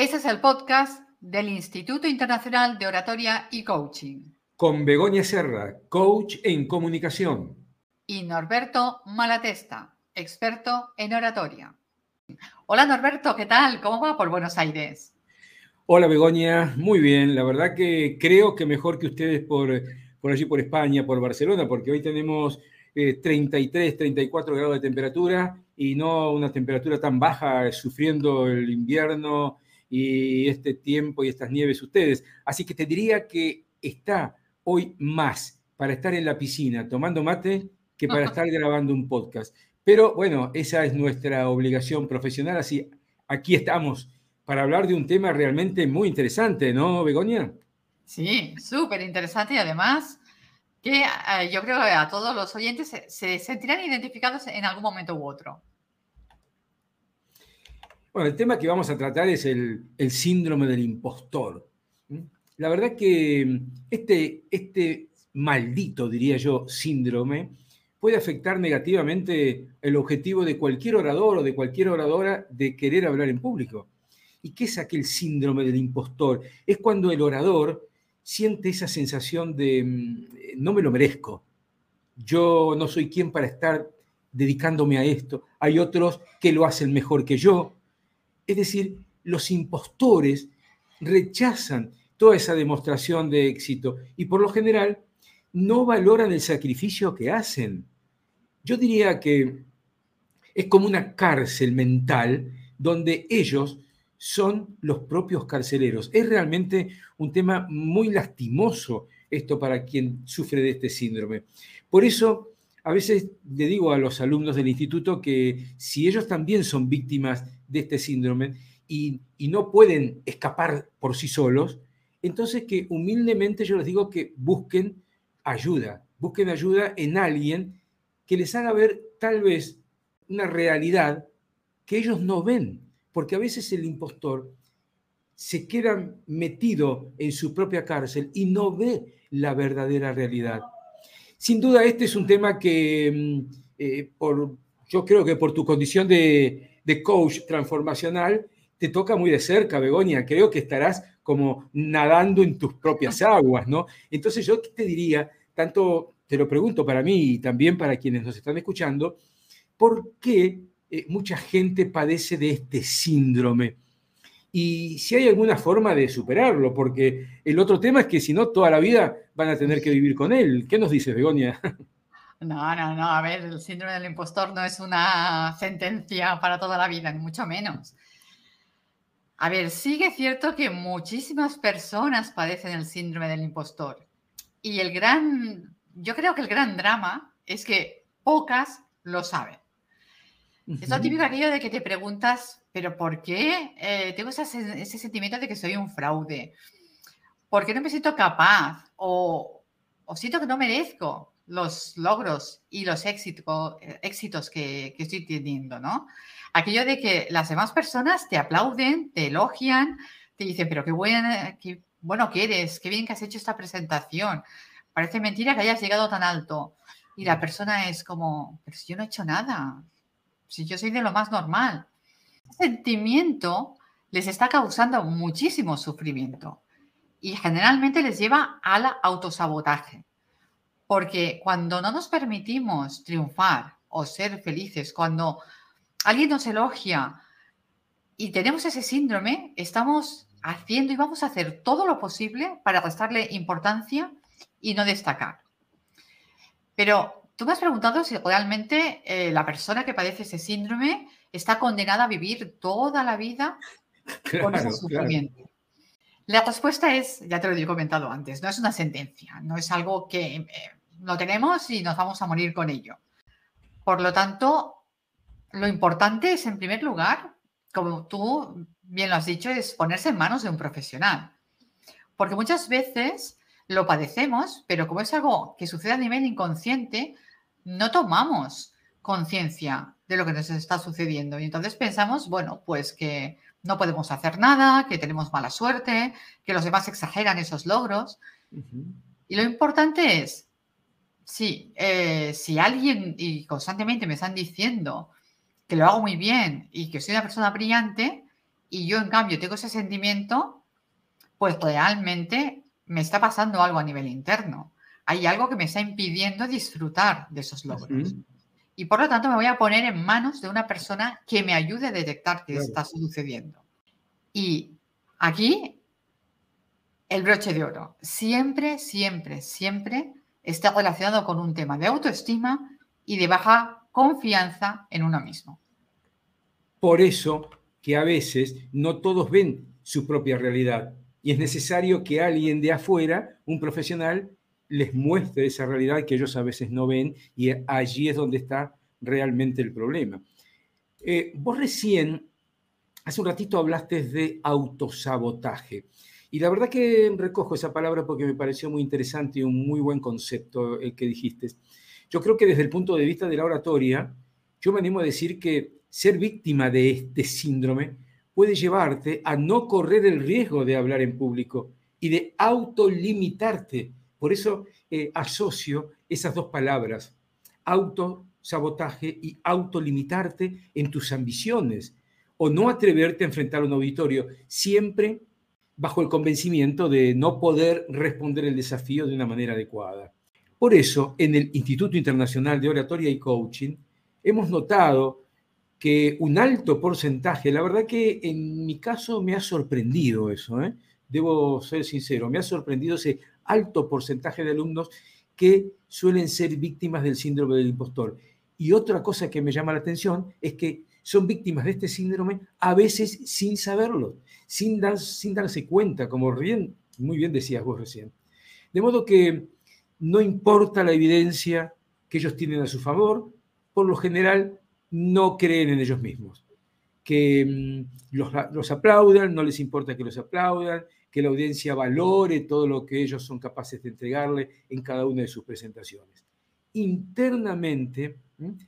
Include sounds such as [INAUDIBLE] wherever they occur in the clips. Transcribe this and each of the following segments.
Este es el podcast del Instituto Internacional de Oratoria y Coaching. Con Begoña Serra, coach en comunicación. Y Norberto Malatesta, experto en oratoria. Hola Norberto, ¿qué tal? ¿Cómo va por Buenos Aires? Hola Begoña, muy bien. La verdad que creo que mejor que ustedes por, por allí, por España, por Barcelona, porque hoy tenemos 33, eh, 34 grados de temperatura y no una temperatura tan baja, sufriendo el invierno y este tiempo y estas nieves ustedes. Así que te diría que está hoy más para estar en la piscina tomando mate que para [LAUGHS] estar grabando un podcast. Pero bueno, esa es nuestra obligación profesional, así aquí estamos para hablar de un tema realmente muy interesante, ¿no, Begoña? Sí, súper interesante y además que eh, yo creo que a todos los oyentes se, se sentirán identificados en algún momento u otro. Bueno, el tema que vamos a tratar es el, síndrome del impostor. La verdad que este, este maldito, diría yo, síndrome puede afectar negativamente el objetivo de cualquier orador o de cualquier oradora de querer hablar en público. ¿Y qué es aquel síndrome del impostor? Es cuando el orador siente esa sensación de mm, no me lo merezco, yo no soy quien para estar dedicándome a esto, hay otros que lo hacen mejor que yo, es decir, los impostores rechazan toda esa demostración de éxito y por lo general no valoran el sacrificio que hacen. Yo diría que es como una cárcel mental donde ellos son los propios carceleros. Es realmente un tema muy lastimoso esto para quien sufre de este síndrome. Por eso, a veces le digo a los alumnos del instituto que si ellos también son víctimas de este síndrome y, no pueden escapar por sí solos, entonces que humildemente yo les digo que busquen ayuda, busquen ayuda en alguien que les haga ver tal vez una realidad que ellos no ven, porque a veces el impostor se queda metido en su propia cárcel y no ve la verdadera realidad. Sin duda, este es un tema que mm, eh, por, yo creo que por tu condición de, de coach transformacional, te toca muy de cerca, Begoña. Creo que estarás como nadando en tus propias [LAUGHS] aguas, ¿no? Entonces yo te diría, tanto te lo pregunto para mí y también para quienes nos están escuchando, ¿por qué eh, mucha gente padece de este síndrome? Y si hay alguna forma de superarlo, porque el otro tema es que si no, toda la vida van a tener que vivir con él. ¿Qué nos dices, Begoña? No, no, no. A ver, el síndrome del impostor no es una sentencia para toda la vida, ni mucho menos. A ver, sigue cierto que muchísimas personas padecen el síndrome del impostor. Y el gran, yo creo que el gran drama es que pocas lo saben. Es lo típico aquello de que te preguntas, pero ¿por qué eh, tengo ese, ese, sentimiento de que soy un fraude? ¿Por qué no me siento capaz? O, o siento que no merezco los logros y los éxitos, éxitos que, estoy teniendo, ¿no? Aquello de que las demás personas te aplauden, te elogian, te dicen, pero qué, buena, qué bueno que eres, qué bien que has hecho esta presentación. Parece mentira que hayas llegado tan alto. Y la persona es como, pero si yo no he hecho nada, si yo soy de lo más normal. Ese sentimiento les está causando muchísimo sufrimiento y generalmente les lleva al autosabotaje. Porque cuando no nos permitimos triunfar o ser felices, cuando alguien nos elogia y tenemos ese síndrome, estamos haciendo y vamos a hacer todo lo posible para restarle importancia y no destacar. Pero tú me has preguntado si realmente eh, la persona que padece ese síndrome está condenada a vivir toda la vida [LAUGHS] con ese sufrimiento. La respuesta es, ya te lo he comentado antes, no es una sentencia, no es algo que eh, lo tenemos y nos vamos a morir con ello. Por lo tanto, lo importante es, en primer lugar, como tú bien lo has dicho, es ponerse en manos de un profesional. Porque muchas veces lo padecemos, pero como es algo que sucede a nivel inconsciente, no tomamos conciencia de lo que nos está sucediendo. Y entonces pensamos, bueno, pues que no podemos hacer nada, que tenemos mala suerte, que los demás exageran esos logros. Y lo importante es Sí, eh, si alguien y constantemente me están diciendo que lo hago muy bien y que soy una persona brillante, y yo en cambio tengo ese sentimiento, pues realmente me está pasando algo a nivel interno. Hay algo que me está impidiendo disfrutar de esos logros. Y por lo tanto me voy a poner en manos de una persona que me ayude a detectar qué está sucediendo. Y aquí el broche de oro. Siempre, siempre, siempre está relacionado con un tema de autoestima y de baja confianza en uno mismo. Por eso que a veces no todos ven su propia realidad y es necesario que alguien de afuera, un profesional, les muestre esa realidad que ellos a veces no ven y allí es donde está realmente el problema. Eh, vos recién, hace un ratito hablaste de autosabotaje. Y la verdad que recojo esa palabra porque me pareció muy interesante y un muy buen concepto el que dijiste. Yo creo que desde el punto de vista de la oratoria, yo me animo a decir que ser víctima de este síndrome puede llevarte a no correr el riesgo de hablar en público y de autolimitarte. Por eso eh, asocio esas dos palabras, autosabotaje y autolimitarte en tus ambiciones o no atreverte a enfrentar un auditorio, siempre bajo el convencimiento de no poder responder el desafío de una manera adecuada. Por eso, en el Instituto Internacional de Oratoria y Coaching, hemos notado que un alto porcentaje, la verdad que en mi caso me ha sorprendido eso, ¿eh? debo ser sincero, me ha sorprendido ese alto porcentaje de alumnos que suelen ser víctimas del síndrome del impostor. Y otra cosa que me llama la atención es que son víctimas de este síndrome a veces sin saberlo, sin, sin darse cuenta, como muy bien decías vos recién. De modo que no importa la evidencia que ellos tienen a su favor, por lo general no creen en ellos mismos, que mm, los, aplaudan, no les importa que los aplaudan, que la audiencia valore todo lo que ellos son capaces de entregarle en cada una de sus presentaciones. Internamente,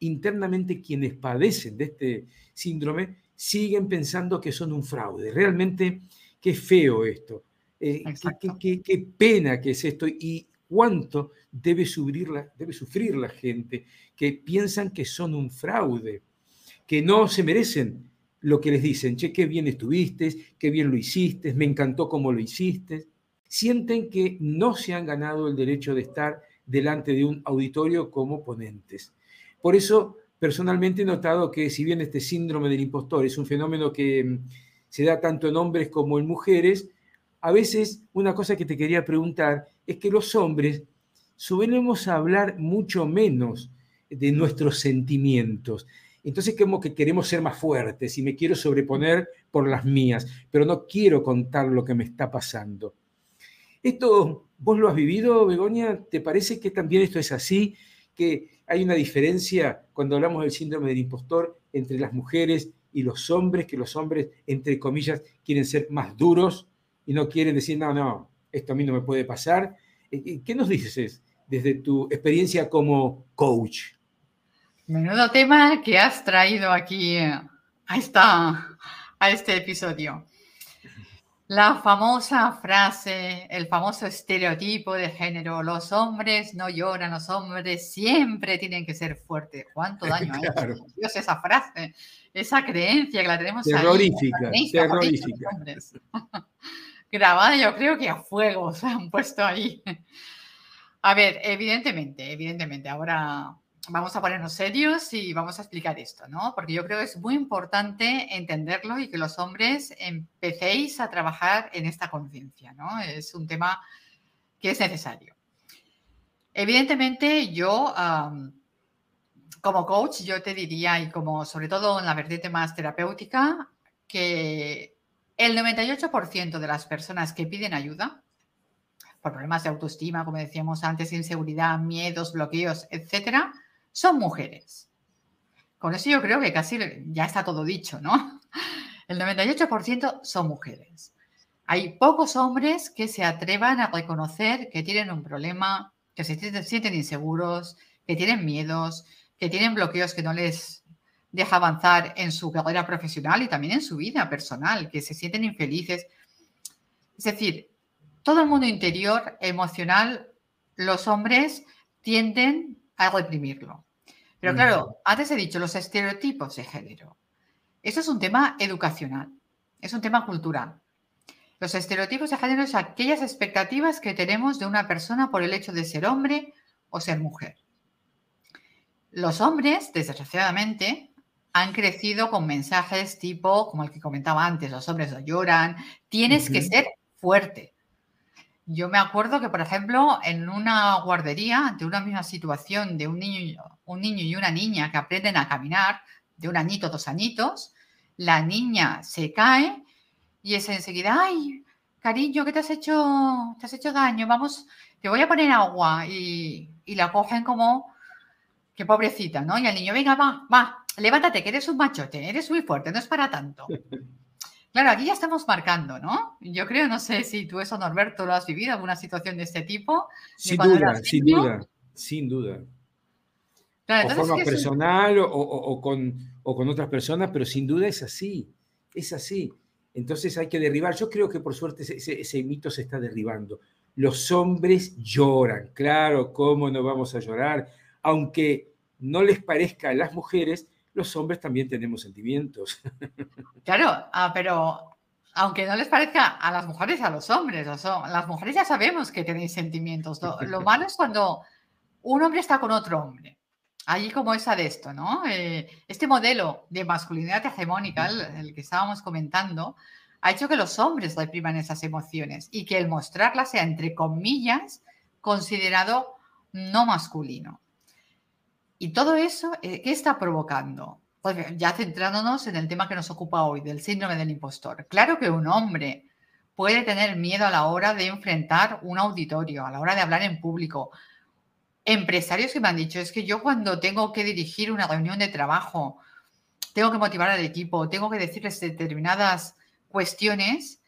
internamente quienes padecen de este síndrome siguen pensando que son un fraude. Realmente, qué feo esto. Eh, qué, qué, pena que es esto y cuánto debe sufrir, la, debe sufrir la gente que piensan que son un fraude, que no se merecen lo que les dicen, che, qué bien estuviste, qué bien lo hiciste, me encantó cómo lo hiciste. Sienten que no se han ganado el derecho de estar delante de un auditorio como ponentes. Por eso, personalmente he notado que si bien este síndrome del impostor es un fenómeno que mm, se da tanto en hombres como en mujeres, a veces una cosa que te quería preguntar es que los hombres solemos hablar mucho menos de nuestros sentimientos. Entonces como que queremos ser más fuertes y me quiero sobreponer por las mías, pero no quiero contar lo que me está pasando. ¿Esto vos lo has vivido, Begoña? ¿Te parece que también esto es así? ¿Que hay una diferencia cuando hablamos del síndrome del impostor entre las mujeres y los hombres? Que los hombres, entre comillas, quieren ser más duros y no quieren decir, no, no, esto a mí no me puede pasar. Eh, eh, ¿Qué nos dices desde tu experiencia como coach? Menudo tema que has traído aquí a, a este episodio. La famosa frase, el famoso estereotipo de género, los hombres no lloran, los hombres siempre tienen que ser fuertes. ¿Cuánto daño [LAUGHS] hecho Dios esa frase, esa creencia que la tenemos terrorífica, ahí? Terrorífica, [LAUGHS] terrorífica. Grabada yo creo que a fuego [LAUGHS] se han puesto ahí. A ver, evidentemente, evidentemente, ahora vamos a ponernos serios y vamos a explicar esto, ¿no? Porque yo creo que es muy importante entenderlo y que los hombres empecéis a trabajar en esta conciencia, ¿no? Es un tema que es necesario. Evidentemente, yo, como coach, yo te diría, y como sobre todo en la vertiente más terapéutica, que el 98% de las personas que piden ayuda, por problemas de autoestima, como decíamos antes, inseguridad, miedos, bloqueos, etcétera, son mujeres. Con eso yo creo que casi ya está todo dicho, ¿no? El 98% son mujeres. Hay pocos hombres que se atrevan a reconocer que tienen un problema, que se sienten inseguros, que tienen miedos, que tienen bloqueos que no les deja avanzar en su carrera profesional y también en su vida personal, que se sienten infelices. Es decir, todo el mundo interior emocional, los hombres tienden a reprimirlo. Pero claro, antes he dicho los estereotipos de género. Eso es un tema educacional. es un tema cultural. Los estereotipos de género son aquellas expectativas que tenemos de una persona por el hecho de ser hombre o ser mujer. Los hombres, desgraciadamente, han crecido con mensajes tipo, como el que comentaba antes, los hombres no lloran, tienes que ser fuerte. Yo me acuerdo que, por ejemplo, en una guardería, ante una misma situación de un niño, un niño y una niña que aprenden a caminar, de un añito, dos añitos, la niña se cae y es enseguida, ay, cariño, ¿qué te has hecho? Te has hecho daño, vamos, te voy a poner agua. Y, y la cogen como, qué pobrecita, ¿no? Y el niño, venga, va, va, levántate, que eres un machote, eres muy fuerte, no es para tanto. [LAUGHS] Claro, aquí ya estamos marcando, ¿no? Yo creo, no sé si tú eso, Norberto, lo has vivido, alguna situación de este tipo. Sin duda, sin duda, sin duda. Claro, o forma personal o, con, o con otras personas, pero sin duda es así, es así. Entonces hay que derribar, yo creo que por suerte ese, ese mito se está derribando. Los hombres lloran, claro, ¿cómo no vamos a llorar? Aunque no les parezca a las mujeres, los hombres también tenemos sentimientos. [LAUGHS] Claro, ah, pero aunque no les parezca a las mujeres a los hombres, las mujeres ya sabemos que tenéis sentimientos. Lo, [LAUGHS] malo es cuando un hombre está con otro hombre. Allí como esa de esto, ¿no? Eh, este modelo de masculinidad hegemónica, el, que estábamos comentando, ha hecho que los hombres repriman esas emociones y que el mostrarlas sea, entre comillas, considerado no masculino. Y todo eso, eh, ¿qué está provocando? Pues ya centrándonos en el tema que nos ocupa hoy, del síndrome del impostor. Claro que un hombre puede tener miedo a la hora de enfrentar un auditorio, a la hora de hablar en público. Empresarios que me han dicho, es que yo cuando tengo que dirigir una reunión de trabajo, tengo que motivar al equipo, tengo que decirles determinadas cuestiones,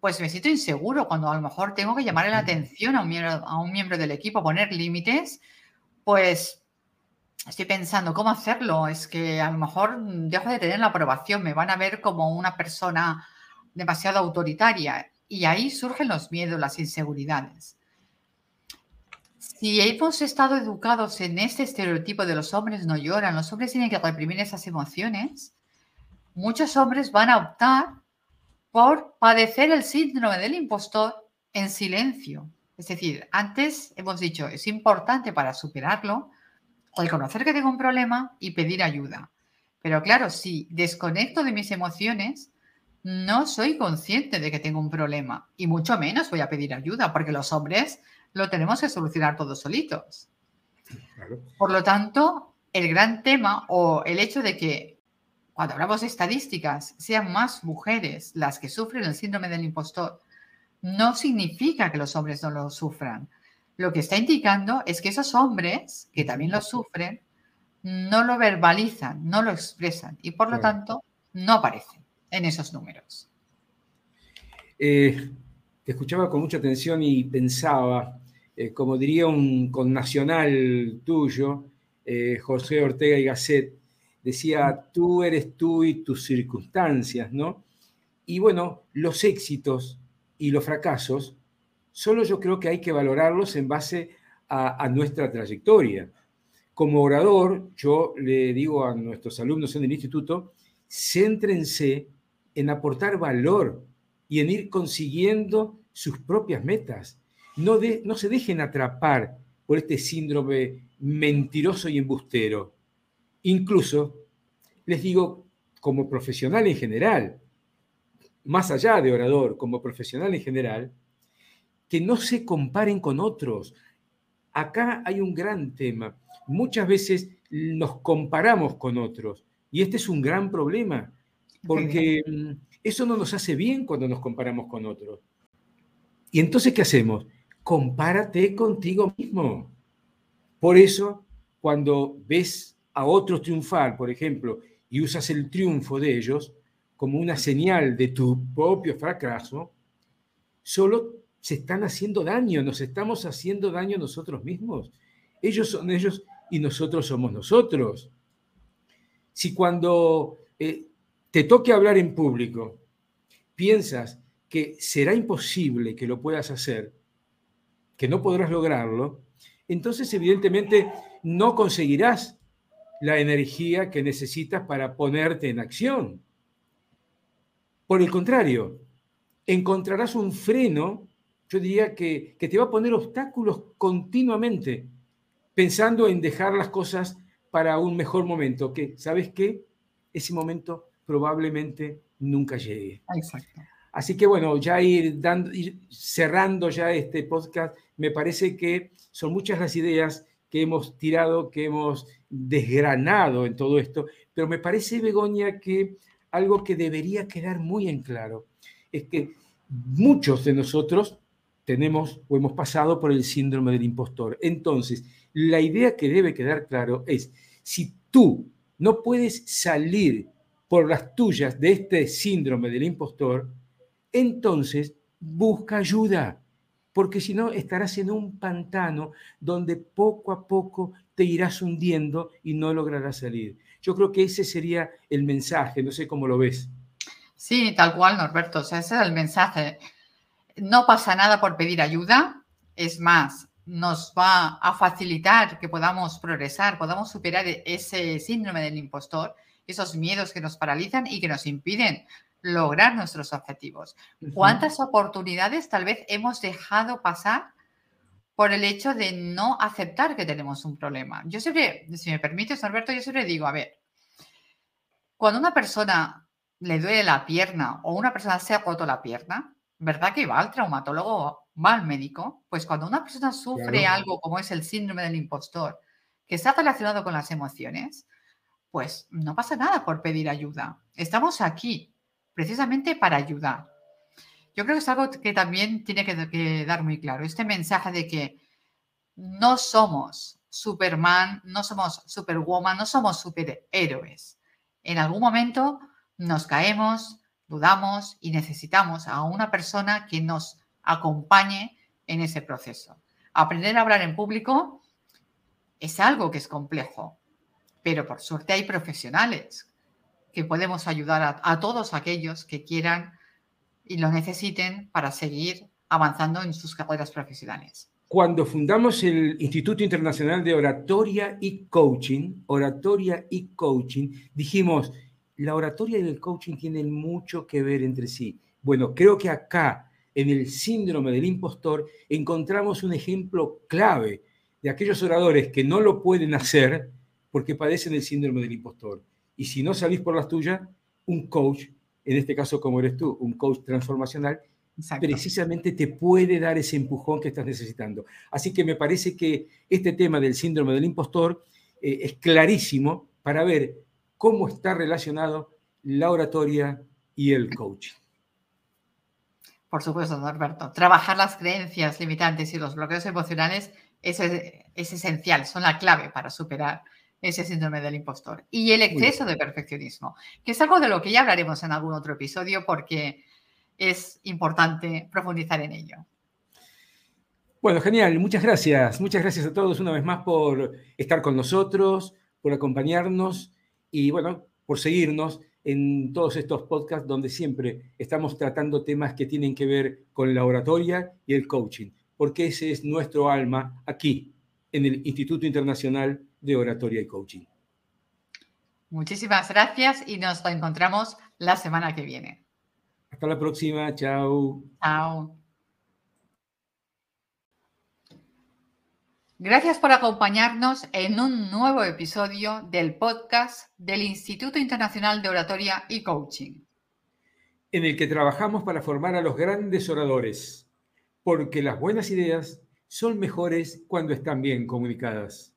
pues me siento inseguro cuando a lo mejor tengo que llamar la atención a un miembro, a un miembro del equipo, poner límites, pues estoy pensando cómo hacerlo. Es que a lo mejor dejo de tener la aprobación, me van a ver como una persona demasiado autoritaria y ahí surgen los miedos, las inseguridades. Si hemos estado educados en este estereotipo de los hombres no lloran, los hombres tienen que reprimir esas emociones, muchos hombres van a optar por padecer el síndrome del impostor en silencio. Es decir, antes hemos dicho, es importante para superarlo, reconocer que tengo un problema y pedir ayuda. Pero claro, si desconecto de mis emociones, no soy consciente de que tengo un problema y mucho menos voy a pedir ayuda porque los hombres lo tenemos que solucionar todos solitos. Por lo tanto, el gran tema o el hecho de que cuando hablamos de estadísticas sean más mujeres las que sufren el síndrome del impostor, no significa que los hombres no lo sufran lo que está indicando es que esos hombres, que también lo sufren, no lo verbalizan, no lo expresan y por lo tanto no aparecen en esos números. Eh, te escuchaba con mucha atención y pensaba, eh, como diría un connacional tuyo, eh, José Ortega y Gasset, decía, tú eres tú y tus circunstancias, ¿no? Y bueno, los éxitos y los fracasos Solo yo creo que hay que valorarlos en base a, nuestra trayectoria. Como orador, yo le digo a nuestros alumnos en el instituto, céntrense en aportar valor y en ir consiguiendo sus propias metas. No, no se dejen atrapar por este síndrome mentiroso y embustero. Incluso, les digo, como profesional en general, más allá de orador, como profesional en general, que no se comparen con otros. Acá hay un gran tema. Muchas veces nos comparamos con otros y este es un gran problema porque mm, eso no nos hace bien cuando nos comparamos con otros. Y entonces, ¿qué hacemos? Compárate contigo mismo. Por eso, cuando ves a otros triunfar, por ejemplo, y usas el triunfo de ellos como una señal de tu propio fracaso, solo se están haciendo daño, nos estamos haciendo daño nosotros mismos. Ellos son ellos y nosotros somos nosotros. Si cuando eh, te toque hablar en público, piensas que será imposible que lo puedas hacer, que no podrás lograrlo, entonces evidentemente no conseguirás la energía que necesitas para ponerte en acción. Por el contrario, encontrarás un freno, yo diría que, que te va a poner obstáculos continuamente, pensando en dejar las cosas para un mejor momento, que, ¿sabes qué? Ese momento probablemente nunca llegue. Exacto. Así que bueno, ya ir, dando, cerrando ya este podcast, me parece que son muchas las ideas que hemos tirado, que hemos desgranado en todo esto, pero me parece, Begoña, que algo que debería quedar muy en claro es que muchos de nosotros tenemos o hemos pasado por el síndrome del impostor. Entonces, la idea que debe quedar claro es, si tú no puedes salir por las tuyas de este síndrome del impostor, entonces busca ayuda, porque si no estarás en un pantano donde poco a poco te irás hundiendo y no lograrás salir. Yo creo que ese sería el mensaje, no sé cómo lo ves. Sí, tal cual, Norberto, ese es el mensaje. No pasa nada por pedir ayuda, es más, nos va a facilitar que podamos progresar, podamos superar ese síndrome del impostor, esos miedos que nos paralizan y que nos impiden lograr nuestros objetivos. ¿Cuántas oportunidades tal vez hemos dejado pasar por el hecho de no aceptar que tenemos un problema? Yo siempre, si me permites, Alberto, yo siempre digo, a ver, cuando una persona le duele la pierna o una persona se ha roto la pierna, ¿verdad que va al traumatólogo, va al médico? Pues cuando una persona sufre algo como es el síndrome del impostor, que está relacionado con las emociones, pues no pasa nada por pedir ayuda. Estamos aquí precisamente para ayudar. Yo creo que es algo que también tiene que, que dar muy claro, este mensaje de que no somos Superman, no somos Superwoman, no somos superhéroes. En algún momento nos caemos, dudamos y necesitamos a una persona que nos acompañe en ese proceso. Aprender a hablar en público es algo que es complejo, pero por suerte hay profesionales que podemos ayudar a, todos aquellos que quieran y lo necesiten para seguir avanzando en sus carreras profesionales. Cuando fundamos el Instituto Internacional de Oratoria y Coaching, Oratoria y Coaching, dijimos, la oratoria y el coaching tienen mucho que ver entre sí. Bueno, creo que acá, en el síndrome del impostor, encontramos un ejemplo clave de aquellos oradores que no lo pueden hacer porque padecen el síndrome del impostor. Y si no salís por las tuyas, un coach, en este caso como eres tú, un coach transformacional, precisamente te puede dar ese empujón que estás necesitando. Así que me parece que este tema del síndrome del impostor eh, es clarísimo para ver cómo está relacionado la oratoria y el coaching. Por supuesto, Norberto. Trabajar las creencias limitantes y los bloqueos emocionales es, es esencial, son la clave para superar ese síndrome del impostor. Y el exceso de perfeccionismo, que es algo de lo que ya hablaremos en algún otro episodio porque es importante profundizar en ello. Bueno, genial. Muchas gracias. Muchas gracias a todos una vez más por estar con nosotros, por acompañarnos y, bueno, por seguirnos en todos estos podcasts donde siempre estamos tratando temas que tienen que ver con la oratoria y el coaching, porque ese es nuestro alma aquí, en el Instituto Internacional de Oratoria y Coaching. Muchísimas gracias y nos encontramos la semana que viene. Hasta la próxima, chao. Chao. Gracias por acompañarnos en un nuevo episodio del podcast del Instituto Internacional de Oratoria y Coaching. En el que trabajamos para formar a los grandes oradores, porque las buenas ideas son mejores cuando están bien comunicadas.